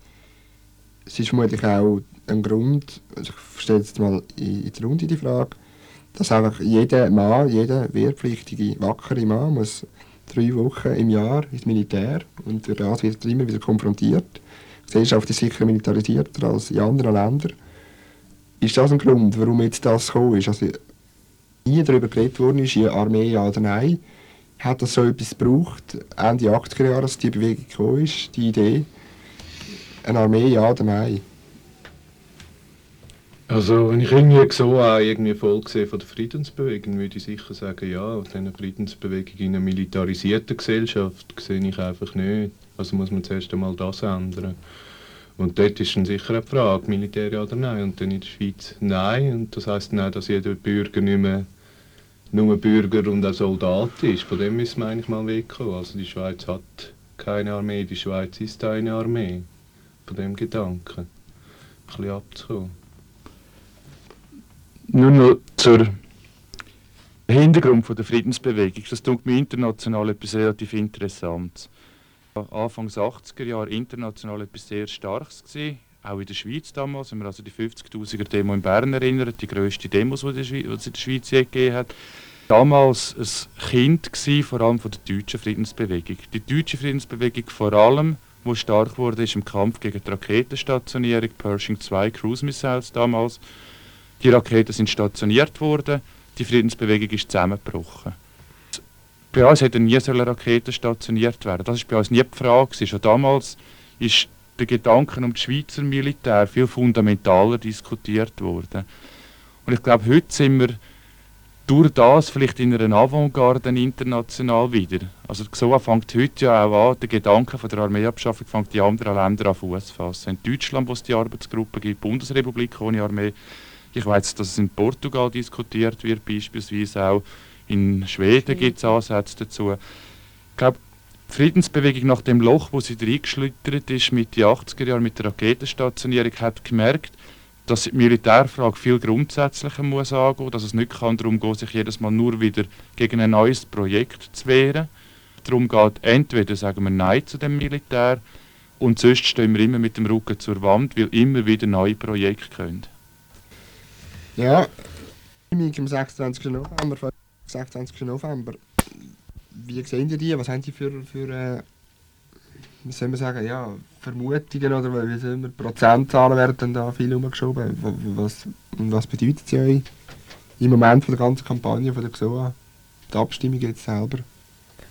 Es ist vermutlich auch ein Grund, also ich stelle jetzt mal in, in die Runde die Frage, dass einfach jeder Mann, jeder wehrpflichtige, wackere Mann muss drei Wochen im Jahr ins Militär und der Rat wird immer wieder konfrontiert. Die Gesellschaft ist sicher militarisierter als in anderen Ländern. Ist das ein Grund, warum jetzt das gekommen ist? Also, nie darüber geredet worden ist, in Armee ja oder nein. Hat das so etwas gebraucht, Ende 80er Jahre, als die Bewegung gekommen ist, die Idee, eine Armee ja oder nein? Also wenn ich irgendwie so auch irgendwie Erfolg sehe von der Friedensbewegung, würde ich sicher sagen, ja, eine Friedensbewegung in einer militarisierten Gesellschaft sehe ich einfach nicht. Also muss man zuerst einmal das ändern. Und dort ist dann sicher eine Frage, Militär ja oder nein. Und dann in der Schweiz nein. Und das heisst nein, dass jeder Bürger nicht mehr nur Bürger und ein Soldat ist. Von dem müssen wir eigentlich mal wegkommen. Also die Schweiz hat keine Armee, die Schweiz ist eine Armee. Von dem Gedanken ein bisschen abzukommen. Nur noch zur Hintergrund von der Friedensbewegung. Das tut mir international etwas relativ Interessantes. Anfang 80er Jahre international etwas sehr Starkes gewesen, auch in der Schweiz damals, wenn man also die 50.000er Demo in Bern erinnert, die grösste Demos, die es in der Schweiz je gegeben hat. Damals ein Kind gewesen, vor allem von der deutschen Friedensbewegung. Die deutsche Friedensbewegung vor allem, wo stark wurde, ist im Kampf gegen die Raketenstationierung, Pershing 2 Cruise Missiles damals. Die Raketen sind stationiert worden, die Friedensbewegung ist zusammengebrochen. Bei uns hätte nie so eine Rakete stationiert werden. Das war bei uns nie die Frage. Schon damals ist der Gedanke um das Schweizer Militär viel fundamentaler diskutiert worden. Und ich glaube, heute sind wir durch das vielleicht in einer Avantgarde international wieder. Also so fängt heute ja auch an, der Gedanke von der Armeeabschaffung fängt die anderen Länder an Fuß fassen. In Deutschland, wo es die Arbeitsgruppe gibt, Bundesrepublik ohne Armee. Ich weiß, dass es in Portugal diskutiert wird, beispielsweise auch in Schweden gibt es Ansätze dazu. Ich glaube, die Friedensbewegung nach dem Loch, wo sie reingeschlittert ist mit den 80er Jahren mit der Raketenstationierung, hat gemerkt, dass die Militärfrage viel grundsätzlicher muss angehen, dass es nicht kann darum geht, sich jedes Mal nur wieder gegen ein neues Projekt zu wehren. Darum geht entweder sagen wir Nein zu dem Militär und sonst stehen wir immer mit dem Rücken zur Wand, weil immer wieder neue Projekte können. Ja, am 26. November 26. November. Wie sehen Sie die? Was haben Sie für, für äh, wie soll man sagen, ja, Vermutungen oder wie soll man, Prozentzahlen werden dann da viel umgeschoben? Was, was bedeutet sie euch im Moment von der ganzen Kampagne von der XOA? Die Abstimmung jetzt selber?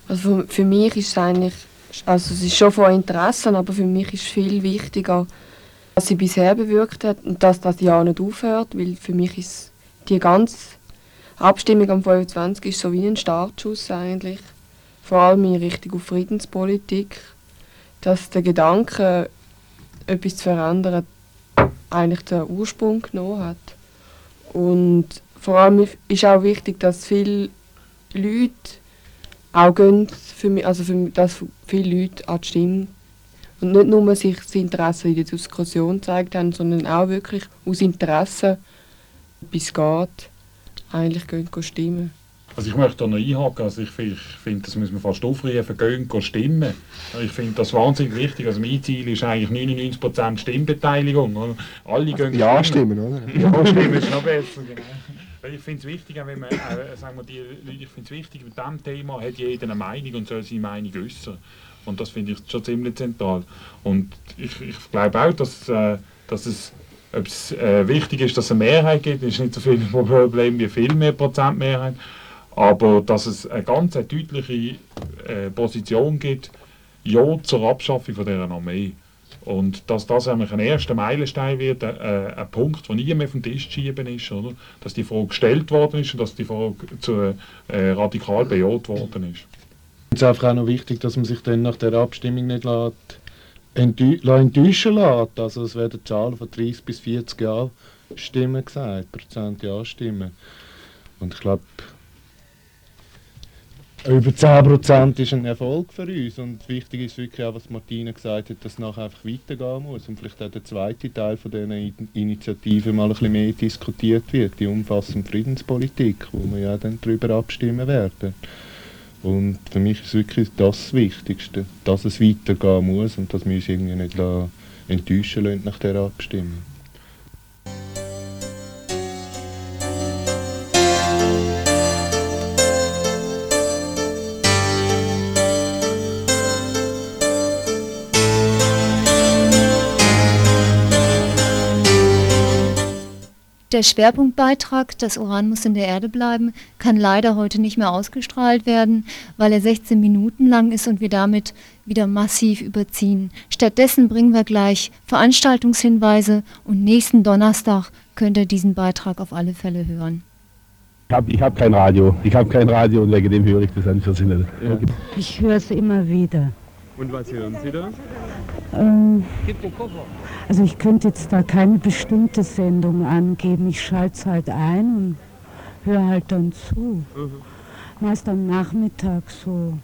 Also für, für mich ist es eigentlich, also es ist schon von Interesse, aber für mich ist viel wichtiger, was sie bisher bewirkt hat und dass das ja nicht aufhört, weil für mich ist die ganze Abstimmung am 25 ist so wie ein Startschuss eigentlich. Vor allem in Richtung auf Friedenspolitik. Dass der Gedanke, etwas zu verändern, eigentlich den Ursprung genommen hat. Und vor allem ist auch wichtig, dass viele Leute auch gehen, für mich, also für mich, dass viele Leute an die Stimme und nicht nur sich das Interesse in der Diskussion gezeigt haben, sondern auch wirklich aus Interesse etwas geht eigentlich gehen, gehen stimmen. Also ich möchte da noch einhaken, also ich, ich finde, das müssen wir fast aufrufen, gehen, gehen stimmen. Ich finde das wahnsinnig wichtig, also mein Ziel ist eigentlich 99% Stimmbeteiligung. Oder? Alle also gehen Ja stimmen, oder? Ja stimmen ist noch besser, genau. Ich finde es wichtig, wenn man, äh, sagen wir, die Leute, ich finde es wichtig, bei diesem Thema hat jeder eine Meinung und soll seine Meinung äußern. Und das finde ich schon ziemlich zentral. Und ich, ich glaube auch, dass, äh, dass es ob es äh, wichtig ist, dass es eine Mehrheit gibt, ist nicht so viel Problem wie viel mehr Prozent Mehrheit. Aber dass es eine ganz deutliche äh, Position gibt, ja zur Abschaffung von dieser Armee. Und dass das eigentlich ein erster Meilenstein wird, äh, ein Punkt, der nie mehr vom Tisch schieben ist, oder? dass die Frage gestellt worden ist und dass die Frage zu, äh, radikal bejaht worden ist. Es ist einfach auch noch wichtig, dass man sich dann nach der Abstimmung nicht lässt enttäuschen lässt. Also es werden Zahlen von 30 bis 40 Ja Stimmen gesagt, Prozent Ja-Stimmen. Und ich glaube, über 10% ist ein Erfolg für uns. Und wichtig ist wirklich auch, was Martina gesagt hat, dass es nachher einfach weitergehen muss. Und vielleicht auch der zweite Teil von dieser Initiative mal ein bisschen mehr diskutiert wird, die umfassende Friedenspolitik, wo wir ja dann darüber abstimmen werden. Und für mich ist wirklich das Wichtigste, dass es weitergehen muss und dass wir uns irgendwie nicht enttäuschen lassen nach dieser Abstimmung. Der Schwerpunktbeitrag Das Uran muss in der Erde bleiben kann leider heute nicht mehr ausgestrahlt werden, weil er 16 Minuten lang ist und wir damit wieder massiv überziehen. Stattdessen bringen wir gleich Veranstaltungshinweise und nächsten Donnerstag könnt ihr diesen Beitrag auf alle Fälle hören. Ich habe ich hab kein Radio. Ich habe kein Radio und wegen dem höre ich das einfach nicht. Ja. Ich höre es immer wieder. Und was hören Sie da? Ähm, also ich könnte jetzt da keine bestimmte Sendung angeben. Ich schalte es halt ein und höre halt dann zu. Mhm. Meist am Nachmittag so.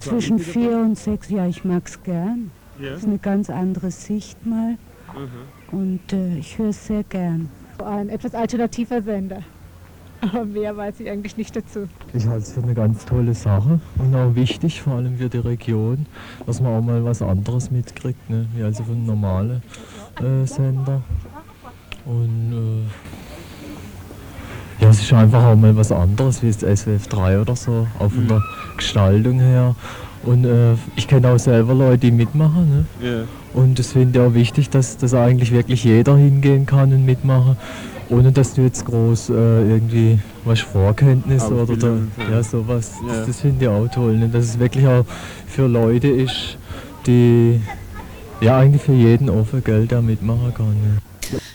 Zwischen vier und sechs, ja, ich mag es gern. Ja. Das ist eine ganz andere Sicht mal. Mhm. Und äh, ich höre es sehr gern. Ein etwas alternativer Sender. Aber mehr weiß ich eigentlich nicht dazu. Ich halte es für eine ganz tolle Sache und auch wichtig, vor allem für die Region, dass man auch mal was anderes mitkriegt, ne? wie also von normalen äh, Sender. Und äh, ja, es ist einfach auch mal was anderes wie das SWF 3 oder so, auch von mhm. der Gestaltung her. Und äh, ich kenne auch selber Leute, die mitmachen. Ne? Yeah. Und es finde ich auch wichtig, dass, dass eigentlich wirklich jeder hingehen kann und mitmachen, ohne dass du jetzt groß äh, irgendwie was Vorkenntnis oder da, ja, sowas. Yeah. Das, das finde ich auch toll. Ne? Dass es wirklich auch für Leute ist, die ja eigentlich für jeden offen Geld da mitmachen kann. Ne?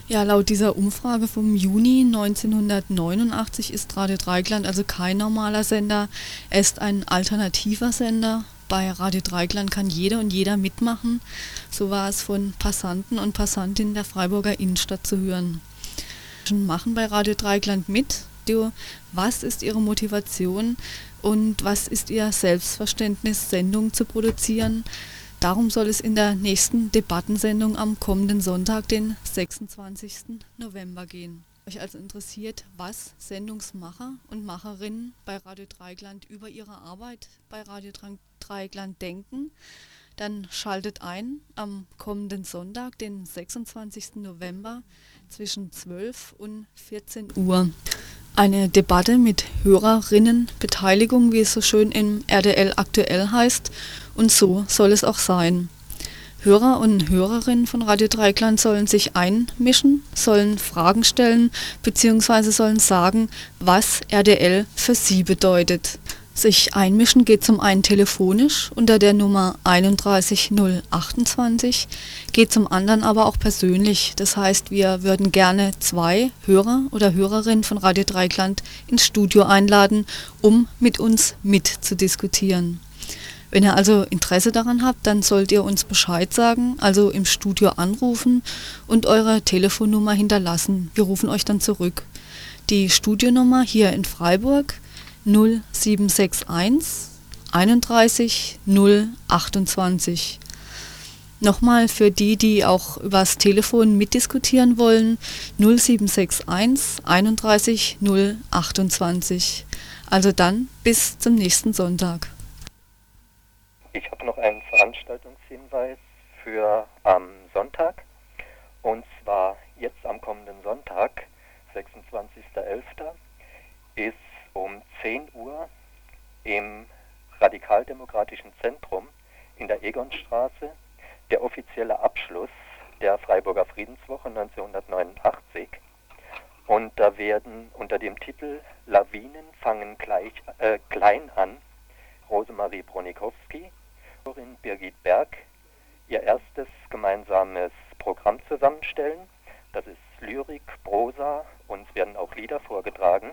Ja, laut dieser Umfrage vom Juni 1989 ist Radio Dreigland also kein normaler Sender, er ist ein alternativer Sender. Bei Radio Dreigland kann jeder und jeder mitmachen. So war es von Passanten und Passantinnen der Freiburger Innenstadt zu hören. Machen bei Radio Dreigland mit. Was ist Ihre Motivation und was ist Ihr Selbstverständnis, Sendungen zu produzieren? Darum soll es in der nächsten Debattensendung am kommenden Sonntag, den 26. November gehen. Euch also interessiert, was Sendungsmacher und Macherinnen bei Radio Dreigland über ihre Arbeit bei Radio Dreigland denken, dann schaltet ein am kommenden Sonntag, den 26. November zwischen 12 und 14 Uhr. Eine Debatte mit Hörerinnenbeteiligung, wie es so schön im RDL aktuell heißt, und so soll es auch sein. Hörer und Hörerinnen von Radio Dreikland sollen sich einmischen, sollen Fragen stellen bzw. sollen sagen, was RDL für sie bedeutet. Sich einmischen geht zum einen telefonisch unter der Nummer 31028, geht zum anderen aber auch persönlich. Das heißt, wir würden gerne zwei Hörer oder Hörerinnen von Radio Dreikland ins Studio einladen, um mit uns mitzudiskutieren. Wenn ihr also Interesse daran habt, dann sollt ihr uns Bescheid sagen, also im Studio anrufen und eure Telefonnummer hinterlassen. Wir rufen euch dann zurück. Die Studionummer hier in Freiburg 0761 31 028. Nochmal für die, die auch übers Telefon mitdiskutieren wollen, 0761 31 028. Also dann bis zum nächsten Sonntag. Ich habe noch einen Veranstaltungshinweis für am Sonntag. Und zwar jetzt am kommenden Sonntag, 26.11., ist um 10 Uhr im Radikaldemokratischen Zentrum in der Egonstraße der offizielle Abschluss der Freiburger Friedenswoche 1989. Und da werden unter dem Titel Lawinen fangen gleich, äh, klein an Rosemarie Bronikowski, Birgit Berg ihr erstes gemeinsames Programm zusammenstellen. Das ist Lyrik, Prosa und es werden auch Lieder vorgetragen.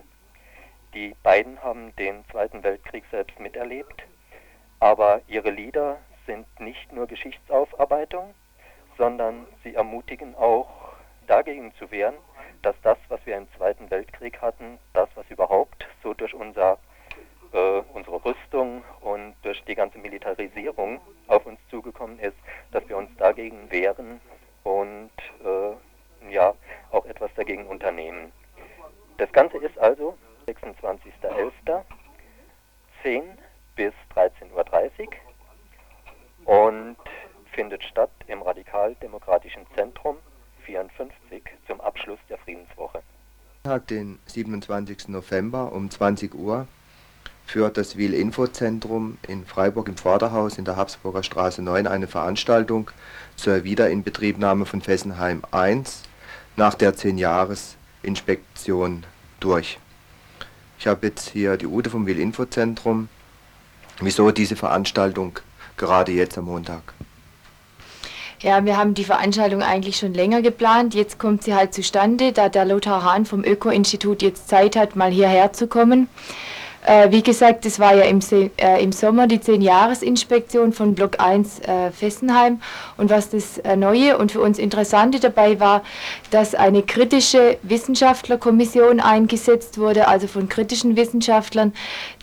Die beiden haben den Zweiten Weltkrieg selbst miterlebt, aber ihre Lieder sind nicht nur Geschichtsaufarbeitung, sondern sie ermutigen auch dagegen zu wehren, dass das, was wir im Zweiten Weltkrieg hatten, das, was überhaupt so durch unser äh, unsere Rüstung und durch die ganze Militarisierung auf uns zugekommen ist, dass wir uns dagegen wehren und äh, ja auch etwas dagegen unternehmen. Das Ganze ist also 26.11. 10 bis 13.30 Uhr und findet statt im Radikaldemokratischen Zentrum 54 zum Abschluss der Friedenswoche. Tag, den 27. November um 20 Uhr führt das Wiel-Info-Zentrum in Freiburg im Vorderhaus in der Habsburger Straße 9 eine Veranstaltung zur Wiederinbetriebnahme von Fessenheim 1 nach der 10-Jahres-Inspektion durch. Ich habe jetzt hier die Ute vom Wiel-Info-Zentrum. Wieso diese Veranstaltung gerade jetzt am Montag? Ja, wir haben die Veranstaltung eigentlich schon länger geplant. Jetzt kommt sie halt zustande, da der Lothar Hahn vom Öko-Institut jetzt Zeit hat, mal hierher zu kommen Äh, wie gesagt, das war ja im, äh, im Sommer die 10-Jahres-Inspektion von Block 1 äh, Fessenheim. Und was das äh, Neue und für uns Interessante dabei war, dass eine kritische Wissenschaftlerkommission eingesetzt wurde, also von kritischen Wissenschaftlern,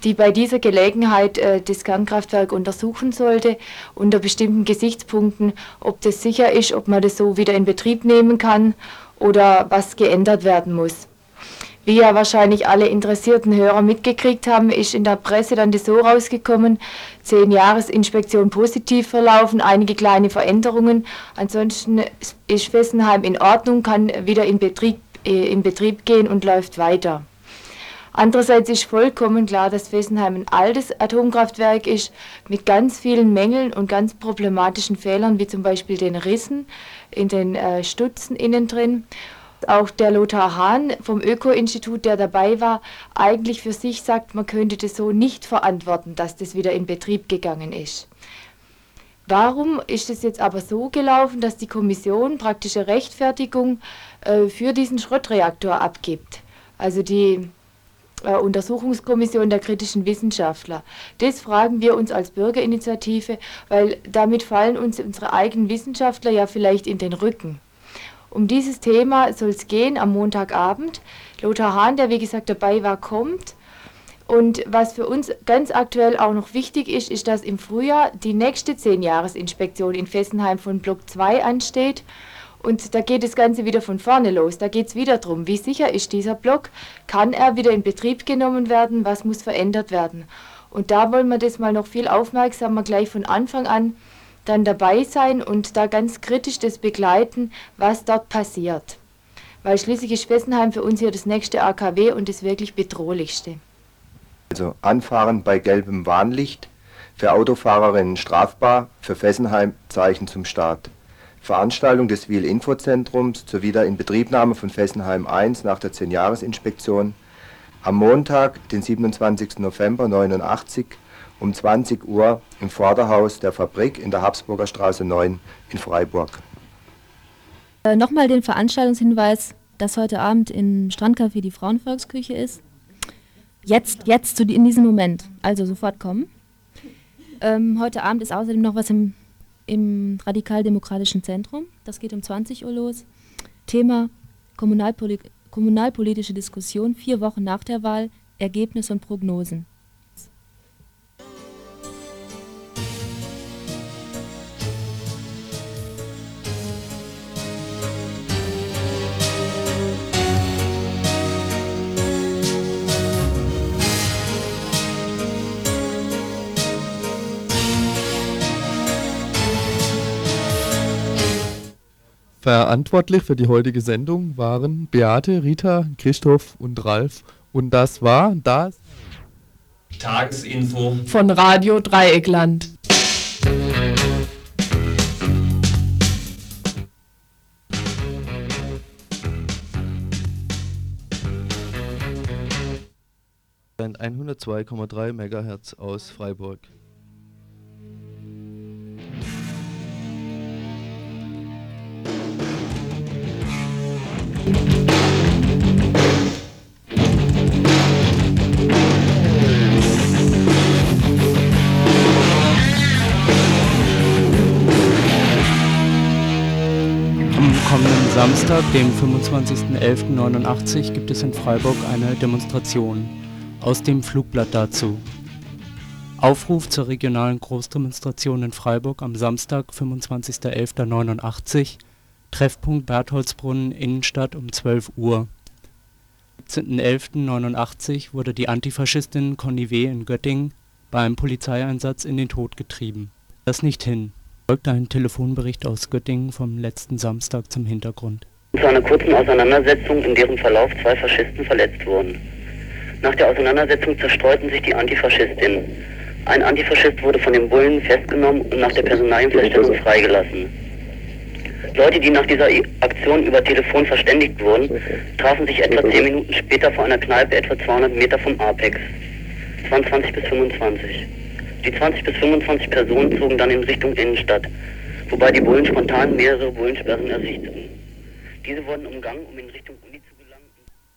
die bei dieser Gelegenheit äh, das Kernkraftwerk untersuchen sollte, unter bestimmten Gesichtspunkten, ob das sicher ist, ob man das so wieder in Betrieb nehmen kann oder was geändert werden muss. Wie ja wahrscheinlich alle interessierten Hörer mitgekriegt haben, ist in der Presse dann das so rausgekommen, zehn Jahresinspektion positiv verlaufen, einige kleine Veränderungen. Ansonsten ist Fessenheim in Ordnung, kann wieder in Betrieb, äh, in Betrieb gehen und läuft weiter. Andererseits ist vollkommen klar, dass Fessenheim ein altes Atomkraftwerk ist mit ganz vielen Mängeln und ganz problematischen Fehlern, wie zum Beispiel den Rissen in den äh, Stutzen innen drin auch der Lothar Hahn vom Öko-Institut, der dabei war, eigentlich für sich sagt, man könnte das so nicht verantworten, dass das wieder in Betrieb gegangen ist. Warum ist es jetzt aber so gelaufen, dass die Kommission praktische Rechtfertigung äh, für diesen Schrottreaktor abgibt? Also die äh, Untersuchungskommission der kritischen Wissenschaftler. Das fragen wir uns als Bürgerinitiative, weil damit fallen uns unsere eigenen Wissenschaftler ja vielleicht in den Rücken. Um dieses Thema soll es gehen am Montagabend. Lothar Hahn, der wie gesagt dabei war, kommt. Und was für uns ganz aktuell auch noch wichtig ist, ist, dass im Frühjahr die nächste 10-Jahres-Inspektion in Fessenheim von Block 2 ansteht. Und da geht das Ganze wieder von vorne los. Da geht es wieder darum, wie sicher ist dieser Block? Kann er wieder in Betrieb genommen werden? Was muss verändert werden? Und da wollen wir das mal noch viel aufmerksamer gleich von Anfang an dann dabei sein und da ganz kritisch das begleiten, was dort passiert. Weil schließlich ist Fessenheim für uns hier das nächste AKW und das wirklich bedrohlichste. Also Anfahren bei gelbem Warnlicht, für Autofahrerinnen strafbar, für Fessenheim Zeichen zum Start. Veranstaltung des Wiel-Infozentrums zur Wiederinbetriebnahme von Fessenheim 1 nach der 10-Jahres-Inspektion am Montag, den 27. November 1989 um 20 Uhr im Vorderhaus der Fabrik in der Habsburger Straße 9 in Freiburg. Äh, Nochmal den Veranstaltungshinweis, dass heute Abend im Strandcafé die Frauenvolksküche ist. Jetzt, jetzt in diesem Moment, also sofort kommen. Ähm, heute Abend ist außerdem noch was im, im Radikaldemokratischen Zentrum. Das geht um 20 Uhr los. Thema Kommunalpoli kommunalpolitische Diskussion vier Wochen nach der Wahl, Ergebnisse und Prognosen. Verantwortlich für die heutige Sendung waren Beate, Rita, Christoph und Ralf. Und das war das Tagesinfo von Radio Dreieckland. Band 102,3 MHz aus Freiburg. Samstag, dem 25.11.89, gibt es in Freiburg eine Demonstration. Aus dem Flugblatt dazu. Aufruf zur regionalen Großdemonstration in Freiburg am Samstag, 25.11.89. Treffpunkt Bertholdsbrunnen, Innenstadt um 12 Uhr. Am 17.11.89 wurde die Antifaschistin Conny W. in Göttingen bei einem Polizeieinsatz in den Tod getrieben. Das nicht hin. Folgt ein Telefonbericht aus Göttingen vom letzten Samstag zum Hintergrund. Zu einer kurzen Auseinandersetzung, in deren Verlauf zwei Faschisten verletzt wurden. Nach der Auseinandersetzung zerstreuten sich die Antifaschistinnen. Ein Antifaschist wurde von den Bullen festgenommen und nach der Personalienfeststellung freigelassen. Leute, die nach dieser Aktion über Telefon verständigt wurden, trafen sich etwa 10 Minuten später vor einer Kneipe etwa 200 Meter vom Apex. Es waren 20 bis 25. Die 20 bis 25 Personen zogen dann in Richtung Innenstadt, wobei die Bullen spontan mehrere Bullensperren ersichteten. Diese wurden umgangen, um in Richtung.